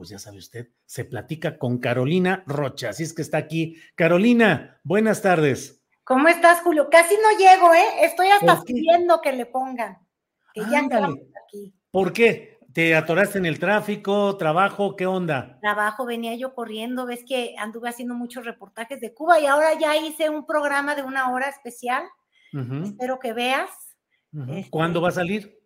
pues ya sabe usted, se platica con Carolina Rocha. Así es que está aquí. Carolina, buenas tardes. ¿Cómo estás, Julio? Casi no llego, ¿eh? Estoy hasta pidiendo que le pongan. Que ya Ándale. estamos aquí. ¿Por qué? ¿Te atoraste en el tráfico, trabajo? ¿Qué onda? Trabajo, venía yo corriendo, ves que anduve haciendo muchos reportajes de Cuba y ahora ya hice un programa de una hora especial. Espero que veas. este- ¿Cuándo va a salir?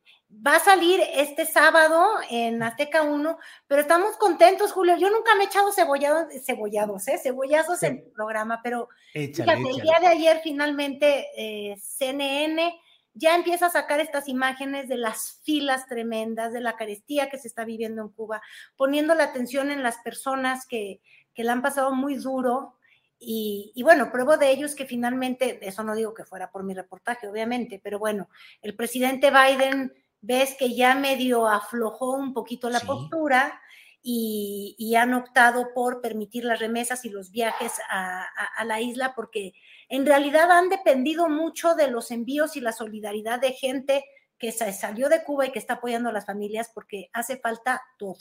Va a salir este sábado en Azteca 1, pero estamos contentos, Julio. Yo nunca me he echado cebollados, cebollados, ¿eh? Cebollazos Sí. en el programa, pero Échale, Fíjate, el día de ayer finalmente eh, CNN ya empieza a sacar estas imágenes de las filas tremendas, de la carestía que se está viviendo en Cuba, poniendo la atención en las personas que, que la han pasado muy duro. Y, y bueno, pruebo de ello es que finalmente, eso no digo que fuera por mi reportaje, obviamente, pero bueno, el presidente Biden ves que ya medio aflojó un poquito la Sí. postura y, y han optado por permitir las remesas y los viajes a, a- a la isla porque en realidad han dependido mucho de los envíos y la solidaridad de gente que sa- salió de Cuba y que está apoyando a las familias porque hace falta todo.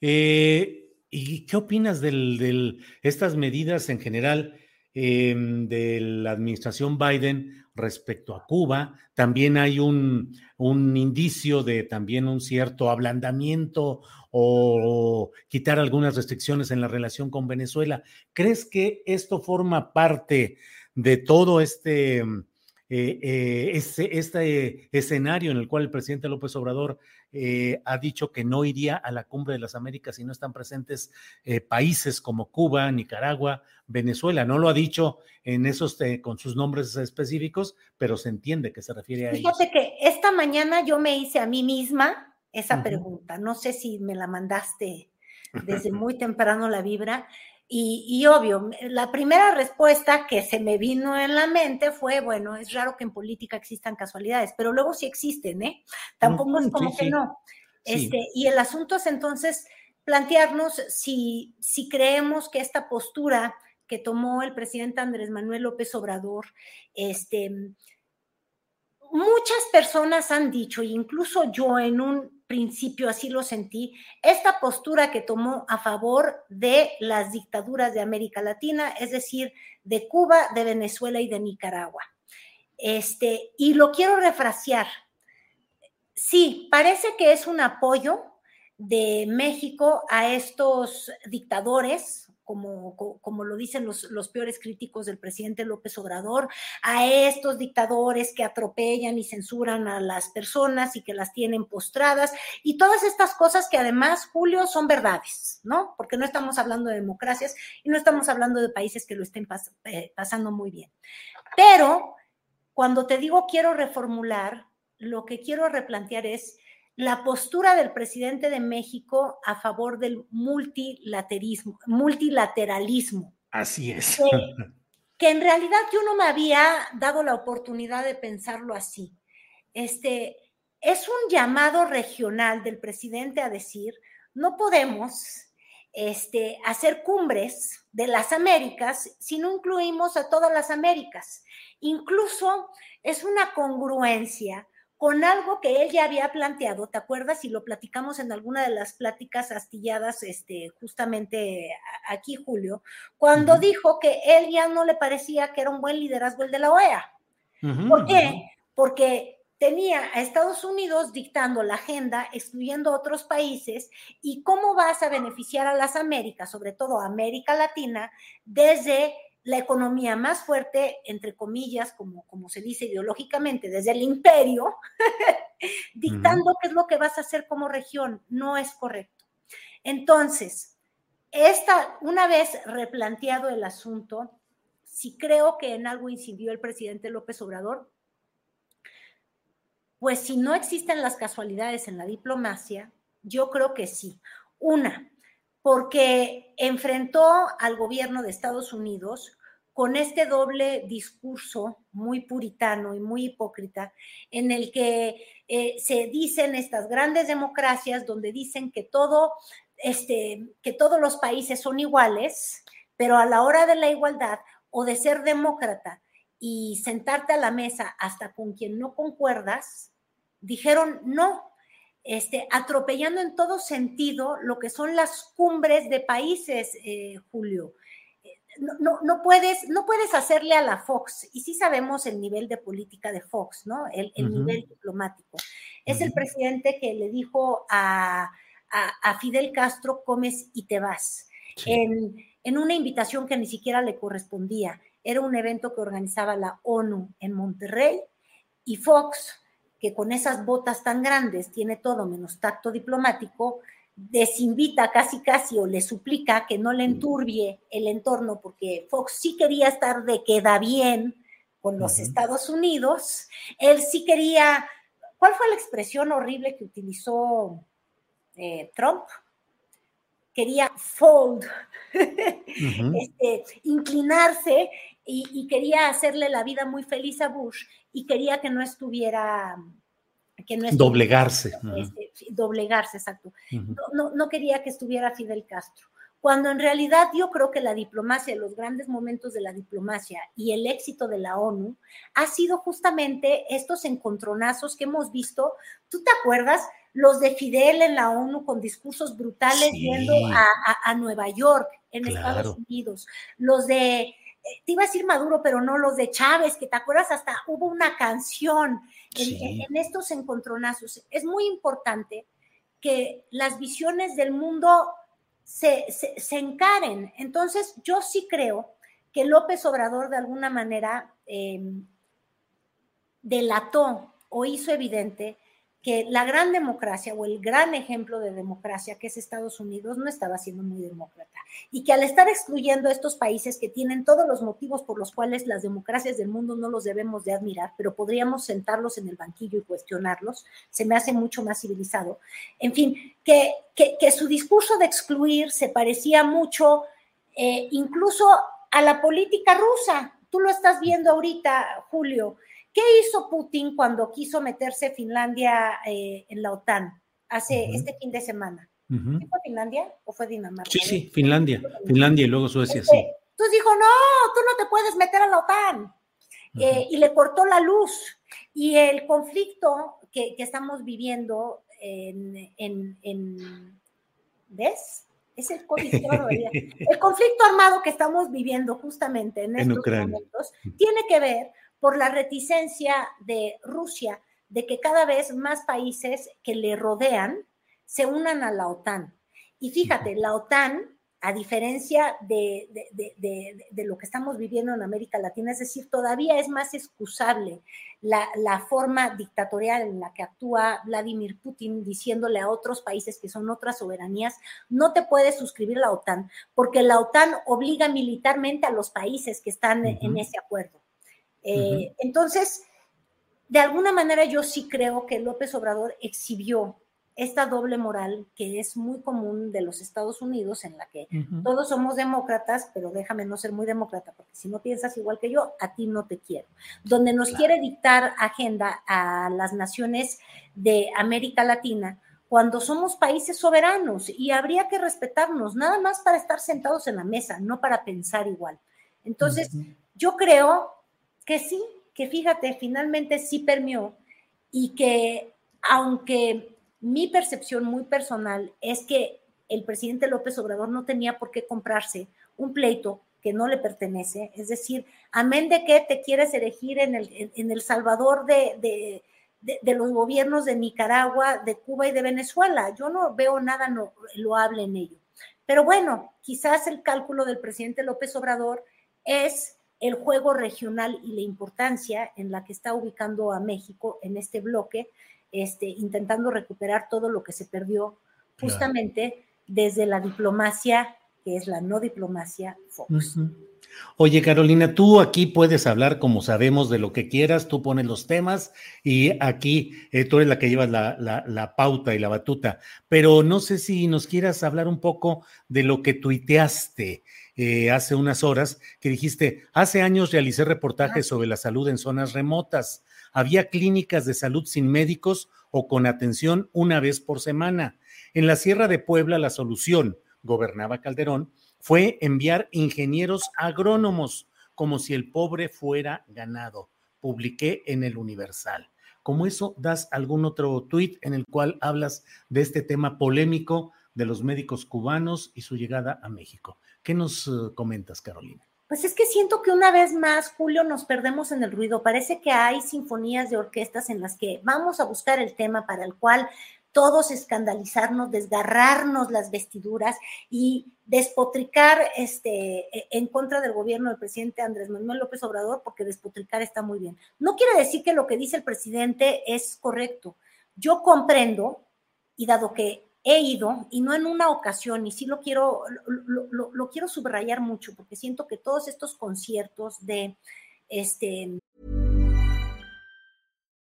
Eh, ¿y qué opinas de estas medidas en general em, de la administración Biden respecto a Cuba? También hay un, un indicio de también un cierto ablandamiento o quitar algunas restricciones en la relación con Venezuela. ¿Crees que esto forma parte de todo este, eh, eh, ese- este escenario en el cual el presidente López Obrador eh, ha dicho que no iría a la cumbre de las Américas si no están presentes eh, países como Cuba, Nicaragua, Venezuela. No lo ha dicho en esos eh, con sus nombres específicos, pero se entiende que se refiere a ellos. Fíjate que esta mañana yo me hice a mí misma esa pregunta. No sé si me la mandaste desde muy temprano la vibra. Y, y obvio, la primera respuesta que se me vino en la mente fue, bueno, es raro que en política existan casualidades, pero luego sí existen, ¿eh? Tampoco es como sí, que sí. no. Sí. Este, y el asunto es entonces plantearnos si, si creemos que esta postura que tomó el presidente Andrés Manuel López Obrador, este, muchas personas han dicho, incluso yo en un principio así lo sentí, esta postura que tomó a favor de las dictaduras de América Latina, es decir, de Cuba, de Venezuela y de Nicaragua. Este, y lo quiero refrasear. Sí, parece que es un apoyo de México a estos dictadores, como, co- como lo dicen los, los peores críticos del presidente López Obrador, a estos dictadores que atropellan y censuran a las personas y que las tienen postradas y todas estas cosas que además, Julio, son verdades, ¿no? Porque no estamos hablando de democracias y no estamos hablando de países que lo estén eh, pasando muy bien. Pero cuando te digo quiero reformular, lo que quiero replantear es la postura del presidente de México a favor del multilaterismo, multilateralismo, Así es. que, que en realidad yo no me había dado la oportunidad de pensarlo así. Este es un llamado regional del presidente a decir, no podemos este, hacer cumbres de las Américas si no incluimos a todas las Américas. Incluso es una congruencia con algo que él ya había planteado, ¿te acuerdas? Y lo platicamos en alguna de las pláticas astilladas, este, justamente aquí, Julio, cuando dijo que él ya no le parecía que era un buen liderazgo el de la OEA. ¿Por qué? Porque tenía a Estados Unidos dictando la agenda, excluyendo a otros países, y cómo vas a beneficiar a las Américas, sobre todo a América Latina, desde la economía más fuerte, entre comillas, como, como se dice ideológicamente, desde el imperio, dictando qué es lo que vas a hacer como región. No es correcto. Entonces, esta, una vez replanteado el asunto, si creo que en algo incidió el presidente López Obrador, pues si no existen las casualidades en la diplomacia, yo creo que sí. Una, porque enfrentó al gobierno de Estados Unidos con este doble discurso muy puritano y muy hipócrita, en el que eh, se dicen estas grandes democracias donde dicen que todo, este, que todos los países son iguales, pero a la hora de la igualdad o de ser demócrata y sentarte a la mesa hasta con quien no concuerdas, dijeron no, este, atropellando en todo sentido lo que son las cumbres de países, eh, Julio. No, no, puedes, no puedes hacerle a la Fox, y sí sabemos el nivel de política de Fox, ¿no? El, nivel diplomático. Es el presidente que le dijo a, Fidel Castro, comes y te vas, en, en una invitación que ni siquiera le correspondía. Era un evento que organizaba la ONU en Monterrey y Fox que con esas botas tan grandes tiene todo menos tacto diplomático, desinvita casi casi o le suplica que no le enturbie el entorno, porque Fox sí quería estar de queda bien con los Estados Unidos, él sí quería, ¿cuál fue la expresión horrible que utilizó eh, Trump? Quería fold, este, inclinarse y, quería hacerle la vida muy feliz a Bush y quería que no estuviera... Que no doblegarse. Este, doblegarse, exacto. no, no, quería que estuviera Fidel Castro cuando en realidad yo creo que la diplomacia, los grandes momentos de la diplomacia y el éxito de la ONU ha sido justamente estos encontronazos que hemos visto. ¿Tú te acuerdas? Los de Fidel en la ONU con discursos brutales yendo a, Nueva York, en Estados Unidos. Los de te iba a decir Maduro, pero no los de Chávez, que te acuerdas, hasta hubo una canción en, estos encontronazos. Es muy importante que las visiones del mundo se, encaren. Entonces, yo sí creo que López Obrador de alguna manera em, delató o hizo evidente que la gran democracia o el gran ejemplo de democracia que es Estados Unidos no estaba siendo muy demócrata y que al estar excluyendo a estos países que tienen todos los motivos por los cuales las democracias del mundo no los debemos de admirar, pero podríamos sentarlos en el banquillo y cuestionarlos, se me hace mucho más civilizado. En fin, que, que, su discurso de excluir se parecía mucho eh, incluso a la política rusa. Tú lo estás viendo ahorita, Julio ¿Qué hizo Putin cuando quiso meterse Finlandia eh, en la OTAN hace este fin de semana? ¿Fue Finlandia o fue Dinamarca? Sí, sí, Finlandia. Finlandia y luego Suecia, sí. Entonces dijo, no, tú no te puedes meter a la OTAN. Eh, y le cortó la luz. Y el conflicto que, estamos viviendo en, en, ¿ves? Es el el conflicto armado que estamos viviendo justamente en estos momentos tiene que ver por la reticencia de Rusia de que cada vez más países que le rodean se unan a la OTAN. Y fíjate, la OTAN, a diferencia de, lo que estamos viviendo en América Latina, es decir, todavía es más excusable la, la, forma dictatorial en la que actúa Vladimir Putin diciéndole a otros países que son otras soberanías, no te puedes suscribir a la OTAN, porque la OTAN obliga militarmente a los países que están en ese acuerdo. Eh, entonces, de alguna manera yo sí creo que López Obrador exhibió esta doble moral que es muy común de los Estados Unidos, en la que todos somos demócratas, pero déjame no ser muy demócrata, porque si no piensas igual que yo, a ti no te quiero. Donde nos quiere dictar agenda a las naciones de América Latina, cuando somos países soberanos y habría que respetarnos, nada más para estar sentados en la mesa, no para pensar igual. Entonces, yo creo que sí, que fíjate, finalmente sí permeó y que aunque mi percepción muy personal es que el presidente López Obrador no tenía por qué comprarse un pleito que no le pertenece, es decir, amén de que te quieres elegir en el, en el Salvador de, de, los gobiernos de Nicaragua, de Cuba y de Venezuela. Yo no veo nada no, loable en ello. Pero bueno, quizás el cálculo del presidente López Obrador es el juego regional y la importancia en la que está ubicando a México en este bloque, este, intentando recuperar todo lo que se perdió justamente desde la diplomacia, que es la no diplomacia Fox. Oye, Carolina, tú aquí puedes hablar como sabemos de lo que quieras, tú pones los temas y aquí eh, tú eres la que llevas la, pauta y la batuta, pero no sé si nos quieras hablar un poco de lo que tuiteaste eh, hace unas horas, que dijiste, hace años realicé reportajes sobre la salud en zonas remotas, había clínicas de salud sin médicos o con atención una vez por semana. En la Sierra de Puebla la solución, gobernaba Calderón, fue enviar ingenieros agrónomos, como si el pobre fuera ganado. Publiqué en el Universal. Como eso, das algún otro tuit en el cual hablas de este tema polémico de los médicos cubanos y su llegada a México. ¿Qué nos uh, comentas, Carolina? Pues es que siento que una vez más, Julio, nos perdemos en el ruido. Parece que hay sinfonías de orquestas en las que vamos a buscar el tema para el cual todos escandalizarnos, desgarrarnos las vestiduras y despotricar este, e, en contra del gobierno del presidente Andrés Manuel López Obrador, porque despotricar está muy bien. No quiere decir que lo que dice el presidente es correcto. Yo comprendo, y dado que he ido, y no en una ocasión, y sí lo quiero, lo, lo quiero subrayar mucho, porque siento que todos estos conciertos de este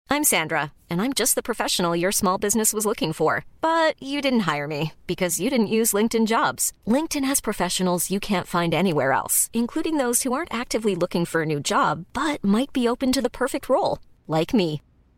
I'm Sandra, and I'm just the professional your small business was looking for. But you didn't hire me because you didn't use LinkedIn jobs. LinkedIn has professionals you can't find anywhere else, including those who aren't actively looking for a new job but might be open to the perfect role, like me.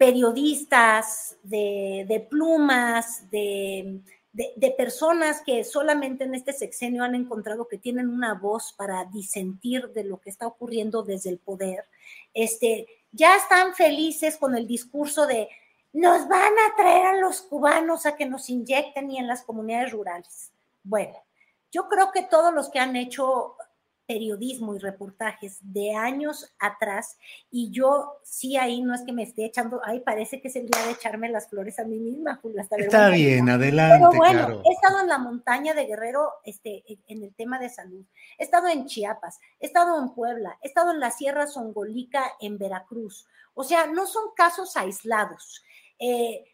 periodistas, de, plumas, de, de, de, personas que solamente en este sexenio han encontrado que tienen una voz para disentir de lo que está ocurriendo desde el poder, este, ya están felices con el discurso de nos van a traer a los cubanos a que nos inyecten y en las comunidades rurales. Bueno, yo creo que todos los que han hecho periodismo y reportajes de años atrás y yo sí ahí no es que me esté echando, ahí parece que es el día de echarme las flores a mí misma, Julia. Está bien, adelante. Pero bueno, he estado en la montaña de Guerrero este, en el tema de salud, he estado en Chiapas, he estado en Puebla, he estado en la Sierra Songolica en Veracruz. O sea, no son casos aislados. Eh,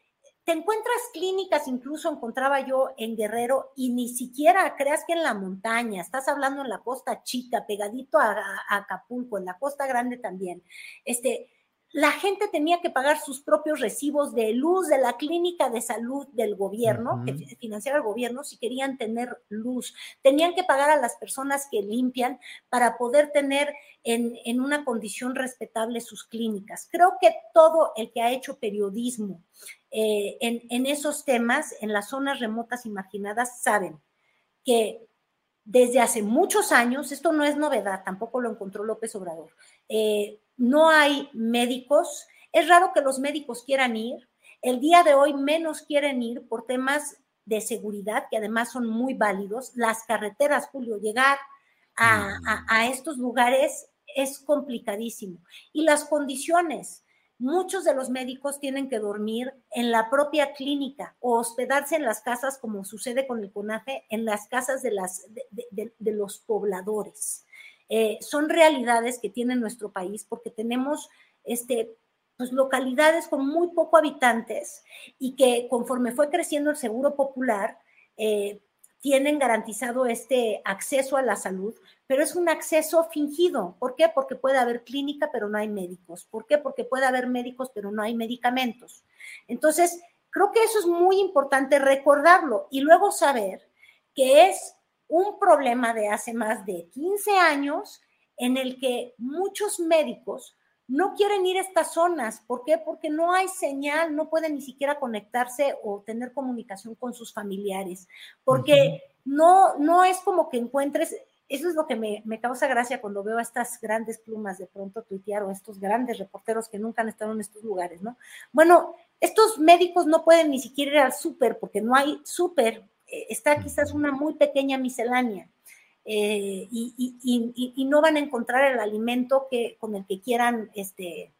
te encuentras clínicas, incluso encontraba yo en Guerrero, y ni siquiera creas que en la montaña, estás hablando en la costa chica, pegadito a, a Acapulco, en la costa grande también. Este, la gente tenía que pagar sus propios recibos de luz de la clínica de salud del gobierno, que financiara el gobierno, si querían tener luz. Tenían que pagar a las personas que limpian para poder tener en, en una condición respetable sus clínicas. Creo que todo el que ha hecho periodismo eh, en, en esos temas, en las zonas remotas imaginadas, saben que desde hace muchos años, esto no es novedad, tampoco lo encontró López Obrador, eh, no hay médicos, es raro que los médicos quieran ir, el día de hoy menos quieren ir por temas de seguridad, que además son muy válidos, las carreteras, Julio, llegar a, a estos lugares es complicadísimo. Y las condiciones, muchos de los médicos tienen que dormir en la propia clínica o hospedarse en las casas, como sucede con el CONAFE, en las casas de, las, de, los pobladores. Eh, son realidades que tiene nuestro país porque tenemos este, pues, localidades con muy poco habitantes y que conforme fue creciendo el seguro popular, eh, tienen garantizado este acceso a la salud, pero es un acceso fingido. ¿Por qué? Porque puede haber clínica, pero no hay médicos. ¿Por qué? Porque puede haber médicos, pero no hay medicamentos. Entonces, creo que eso es muy importante recordarlo y luego saber que es un problema de hace más de 15 años en el que muchos médicos no quieren ir a estas zonas. ¿Por qué? Porque no hay señal, no pueden ni siquiera conectarse o tener comunicación con sus familiares, porque no, no es como que encuentres, eso es lo que me, me, causa gracia cuando veo a estas grandes plumas de pronto tuitear o estos grandes reporteros que nunca han estado en estos lugares, ¿no? Bueno, estos médicos no pueden ni siquiera ir al súper porque no hay súper, está quizás una muy pequeña miscelánea. Eh, y, no van a encontrar el alimento que, con el que quieran este,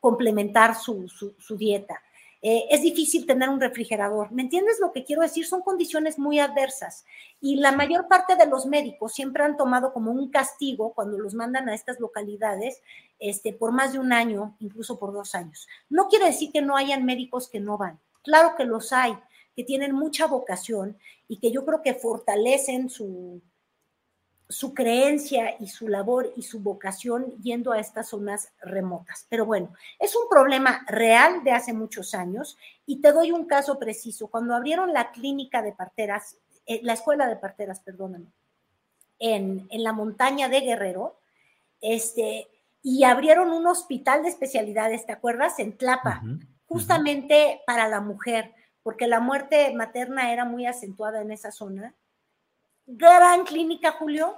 complementar su, dieta. Eh, es difícil tener un refrigerador. ¿Me entiendes lo que quiero decir? Son condiciones muy adversas y la mayor parte de los médicos siempre han tomado como un castigo cuando los mandan a estas localidades este, por más de un año, incluso por dos años. No quiere decir que no hayan médicos que no van. Claro que los hay, que tienen mucha vocación y que yo creo que fortalecen su, su creencia y su labor y su vocación yendo a estas zonas remotas. Pero bueno, es un problema real de hace muchos años y te doy un caso preciso. Cuando abrieron la clínica de parteras, eh, la escuela de parteras, perdóname, en, en, la montaña de Guerrero, este, y abrieron un hospital de especialidades, ¿te acuerdas? En Tlapa, justamente para la mujer, porque la muerte materna era muy acentuada en esa zona gran clínica, Julio,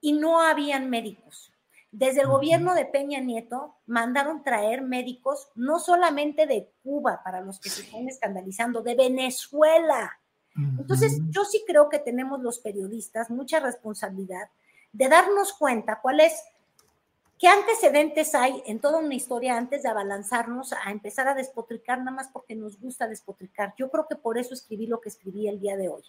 y no habían médicos. Desde el gobierno de Peña Nieto mandaron traer médicos no solamente de Cuba, para los que se están escandalizando, de Venezuela. Entonces, yo sí creo que tenemos los periodistas mucha responsabilidad de darnos cuenta cuál es ¿Qué antecedentes hay en toda una historia antes de abalanzarnos a empezar a despotricar nada más porque nos gusta despotricar? Yo creo que por eso escribí lo que escribí el día de hoy.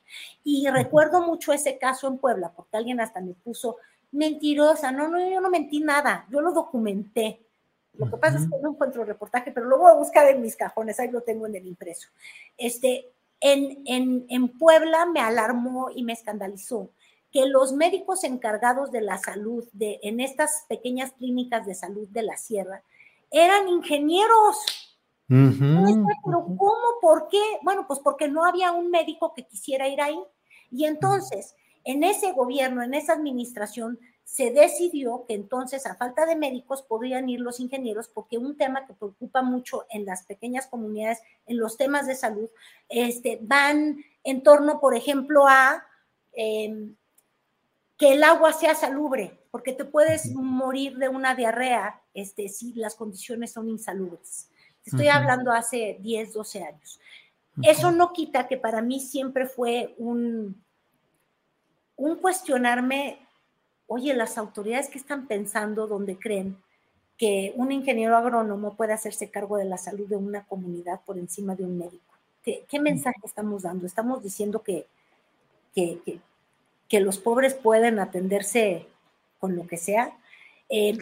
Y recuerdo mucho ese caso en Puebla, porque alguien hasta me puso mentirosa. No, no, yo no mentí nada, yo lo documenté. Lo que pasa es que no encuentro reportaje, pero lo voy a buscar en mis cajones, ahí lo tengo en el impreso. Este, en, en, en Puebla me alarmó y me escandalizó que los médicos encargados de la salud de, en estas pequeñas clínicas de salud de la sierra eran ingenieros. Pero ¿cómo? ¿Por qué? Bueno, pues porque no había un médico que quisiera ir ahí. Y entonces, en ese gobierno, en esa administración, se decidió que entonces, a falta de médicos, podrían ir los ingenieros, porque un tema que preocupa mucho en las pequeñas comunidades, en los temas de salud, este, van en torno, por ejemplo, a em, que el agua sea salubre, porque te puedes morir de una diarrea este, si las condiciones son insalubres. Estoy hablando hace 10, 12 años. Eso no quita que para mí siempre fue un, un cuestionarme, oye, las autoridades que están pensando donde creen que un ingeniero agrónomo puede hacerse cargo de la salud de una comunidad por encima de un médico. ¿Qué, mensaje estamos dando? Estamos diciendo que, que, que los pobres pueden atenderse con lo que sea. Eh,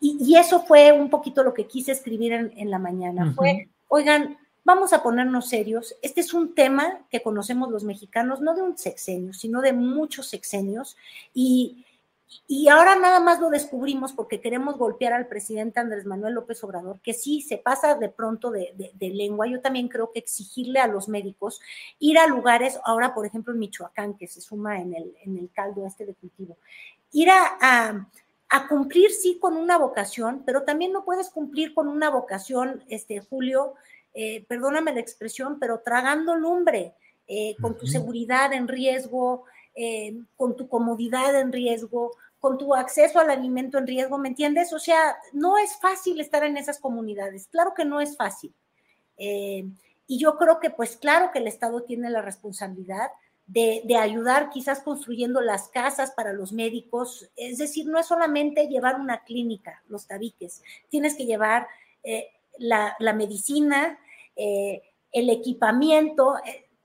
y, eso fue un poquito lo que quise escribir en, la mañana. Fue, oigan, vamos a ponernos serios. Este es un tema que conocemos los mexicanos, no de un sexenio, sino de muchos sexenios. Y, y ahora nada más lo descubrimos porque queremos golpear al presidente Andrés Manuel López Obrador, que sí se pasa de pronto de, lengua. Yo también creo que exigirle a los médicos ir a lugares, ahora por ejemplo en Michoacán, que se suma en el, en el caldo este de cultivo, ir a, cumplir sí con una vocación, pero también no puedes cumplir con una vocación, este Julio, eh, perdóname la expresión, pero tragando lumbre, eh, con tu seguridad en riesgo, eh, con tu comodidad en riesgo, con tu acceso al alimento en riesgo, ¿me entiendes? O sea, no es fácil estar en esas comunidades, claro que no es fácil. Eh, y yo creo que, pues claro que el Estado tiene la responsabilidad de, ayudar quizás construyendo las casas para los médicos. Es decir, no es solamente llevar una clínica, los tabiques, tienes que llevar eh, la, medicina, el equipamiento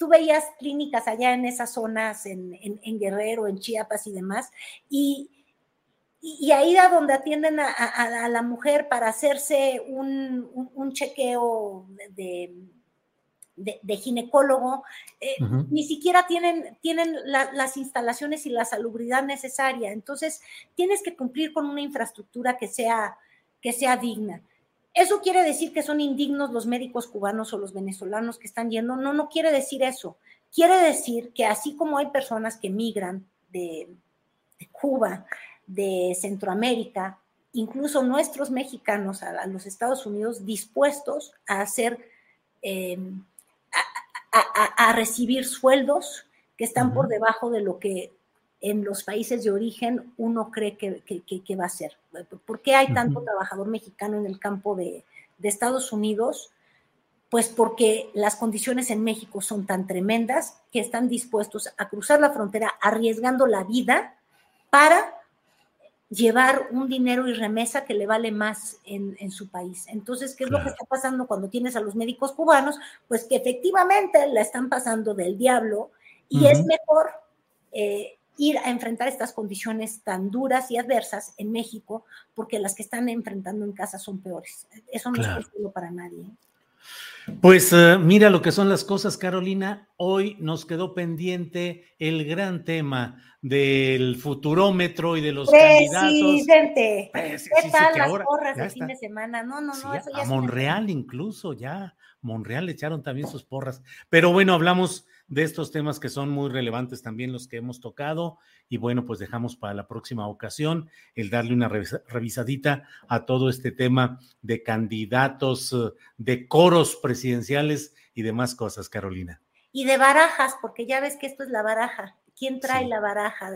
tú veías clínicas allá en esas zonas, en, Guerrero, en Chiapas y demás, y, y, ahí a donde atienden a, la mujer para hacerse un, chequeo de, de, ginecólogo, eh, ni siquiera tienen, tienen las instalaciones y la salubridad necesaria. Entonces, tienes que cumplir con una infraestructura que sea, que sea digna. ¿Eso quiere decir que son indignos los médicos cubanos o los venezolanos que están yendo? No, no quiere decir eso. Quiere decir que así como hay personas que migran de, Cuba, de Centroamérica, incluso nuestros mexicanos a, los Estados Unidos dispuestos a hacer eh, a, recibir sueldos que están por debajo de lo que en los países de origen uno cree que, va a ser. ¿Por qué hay tanto trabajador mexicano en el campo de, de, Estados Unidos? Pues porque las condiciones en México son tan tremendas que están dispuestos a cruzar la frontera arriesgando la vida para llevar un dinero y remesa que le vale más en, su país. Entonces, ¿qué es lo que está pasando cuando tienes a los médicos cubanos? Pues que efectivamente la están pasando del diablo y es mejor eh, ir a enfrentar estas condiciones tan duras y adversas en México porque las que están enfrentando en casa son peores. Eso no es posible para nadie. Pues eh, mira lo que son las cosas, Carolina. Hoy nos quedó pendiente el gran tema del futurómetro y de los Presidente. candidatos. ¿Qué tal las porras de fin de semana? No, no, no. eso ya a Monreal incluso, ya. Monreal le echaron también sus porras. Pero bueno, hablamos de estos temas que son muy relevantes también los que hemos tocado. Y bueno, pues dejamos para la próxima ocasión el darle una revisadita a todo este tema de candidatos, eh, de coros presidenciales y demás cosas, Carolina. Y de barajas, porque ya ves que esto es la baraja. ¿Quién trae la baraja?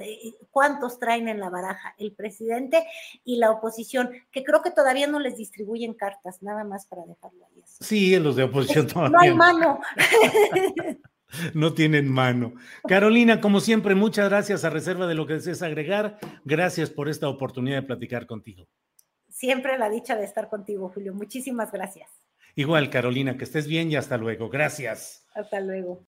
¿Cuántos traen en la baraja? El presidente y la oposición, que creo que todavía no les distribuyen cartas, nada más para dejarlo ahí. Sí, los de oposición todavía. No hay mano. no tienen mano. Carolina, como siempre, muchas gracias a reserva de lo que desees agregar. Gracias por esta oportunidad de platicar contigo. Siempre la dicha de estar contigo, Julio. Muchísimas gracias. Igual, Carolina, que estés bien y hasta luego. Gracias. Hasta luego.